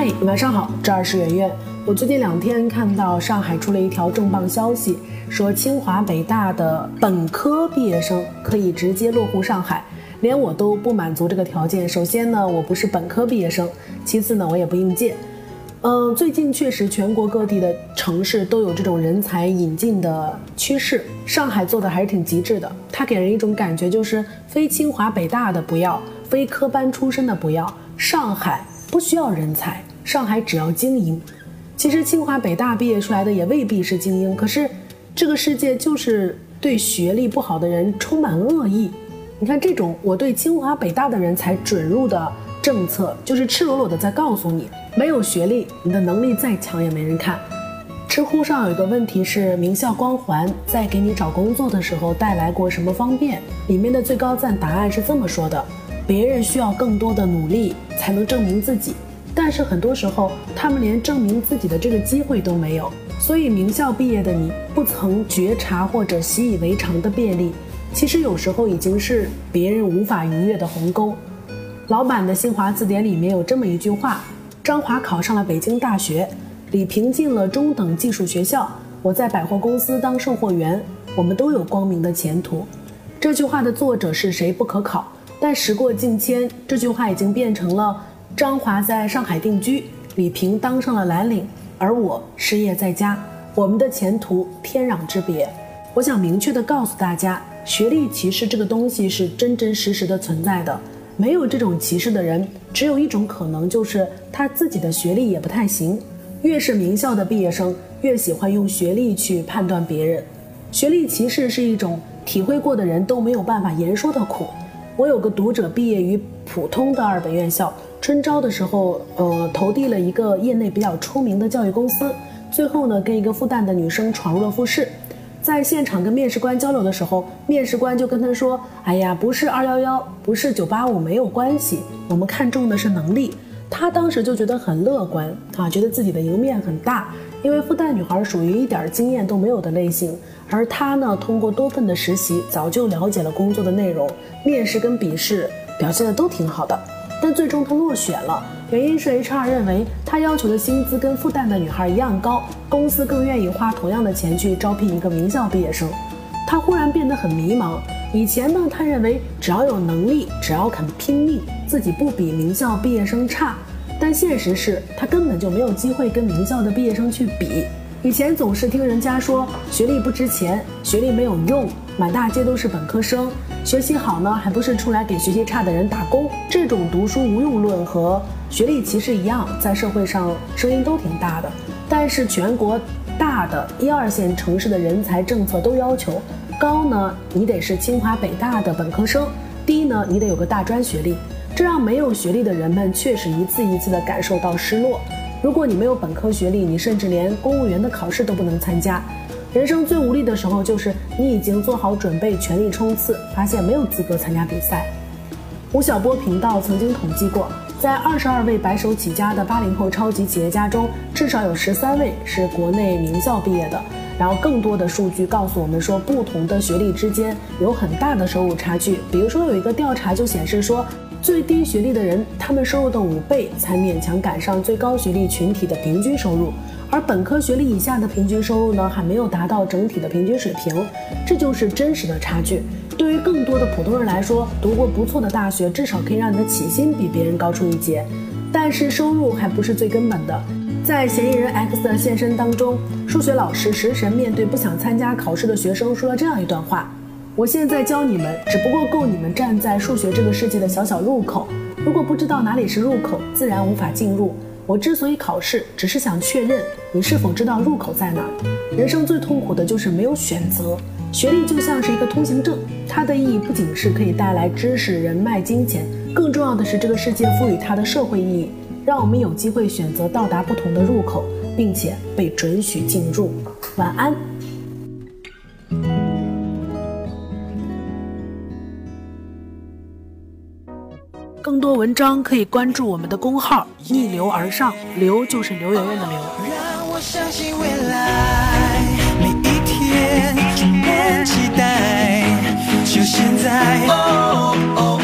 嗨，晚上好，这儿是圆圆。我最近两天看到上海出了一条重磅消息，说清华北大的本科毕业生可以直接落户上海，连我都不满足这个条件。首先呢，我不是本科毕业生；其次呢，我也不应届。嗯，最近确实全国各地的城市都有这种人才引进的趋势，上海做的还是挺极致的。它给人一种感觉，就是非清华北大的不要，非科班出身的不要，上海不需要人才，上海只要精英。其实清华北大毕业出来的也未必是精英，可是这个世界就是对学历不好的人充满恶意。你看这种我对清华北大的人才准入的政策，就是赤裸裸的在告诉你，没有学历，你的能力再强也没人看。知乎上有一个问题是名校光环在给你找工作的时候带来过什么方便？里面的最高赞答案是这么说的：别人需要更多的努力才能证明自己。但是很多时候，他们连证明自己的这个机会都没有。所以，名校毕业的你不曾觉察或者习以为常的便利，其实有时候已经是别人无法逾越的鸿沟。老版的新华字典里面有这么一句话：张华考上了北京大学，李平进了中等技术学校，我在百货公司当售货员，我们都有光明的前途。这句话的作者是谁不可考，但时过境迁，这句话已经变成了。张华在上海定居，李平当上了蓝领，而我失业在家，我们的前途天壤之别。我想明确的告诉大家，学历歧视这个东西是真真实实的存在的。没有这种歧视的人，只有一种可能，就是他自己的学历也不太行。越是名校的毕业生，越喜欢用学历去判断别人。学历歧视是一种体会过的人都没有办法言说的苦。我有个读者毕业于普通的二本院校。春招的时候，呃，投递了一个业内比较出名的教育公司，最后呢，跟一个复旦的女生闯入了复试。在现场跟面试官交流的时候，面试官就跟他说：“哎呀，不是二幺幺，不是九八五，没有关系，我们看重的是能力。”他当时就觉得很乐观啊，觉得自己的赢面很大，因为复旦女孩属于一点经验都没有的类型，而他呢，通过多份的实习，早就了解了工作的内容，面试跟笔试表现的都挺好的。但最终他落选了，原因是 HR 认为他要求的薪资跟复旦的女孩一样高，公司更愿意花同样的钱去招聘一个名校毕业生。他忽然变得很迷茫。以前呢，他认为只要有能力，只要肯拼命，自己不比名校毕业生差。但现实是他根本就没有机会跟名校的毕业生去比。以前总是听人家说学历不值钱，学历没有用，满大街都是本科生。学习好呢，还不是出来给学习差的人打工？这种读书无用论和学历歧视一样，在社会上声音都挺大的。但是全国大的一二线城市的人才政策都要求，高呢你得是清华北大的本科生，低呢你得有个大专学历。这让没有学历的人们确实一次一次的感受到失落。如果你没有本科学历，你甚至连公务员的考试都不能参加。人生最无力的时候，就是你已经做好准备，全力冲刺，发现没有资格参加比赛。吴晓波频道曾经统计过，在二十二位白手起家的八零后超级企业家中，至少有十三位是国内名校毕业的。然后，更多的数据告诉我们说，不同的学历之间有很大的收入差距。比如说，有一个调查就显示说，最低学历的人，他们收入的五倍才勉强赶上最高学历群体的平均收入。而本科学历以下的平均收入呢，还没有达到整体的平均水平，这就是真实的差距。对于更多的普通人来说，读过不错的大学，至少可以让你的起薪比别人高出一截。但是收入还不是最根本的。在《嫌疑人 X 的现身》当中，数学老师食神面对不想参加考试的学生说了这样一段话：“我现在教你们，只不过够你们站在数学这个世界的小小入口。如果不知道哪里是入口，自然无法进入。”我之所以考试，只是想确认你是否知道入口在哪。人生最痛苦的就是没有选择。学历就像是一个通行证，它的意义不仅是可以带来知识、人脉、金钱，更重要的是这个世界赋予它的社会意义，让我们有机会选择到达不同的入口，并且被准许进入。晚安。更多文章可以关注我们的公号“逆流而上”，流就是刘媛媛的流。我相信未来，每一天充满期待，就现在。哦哦，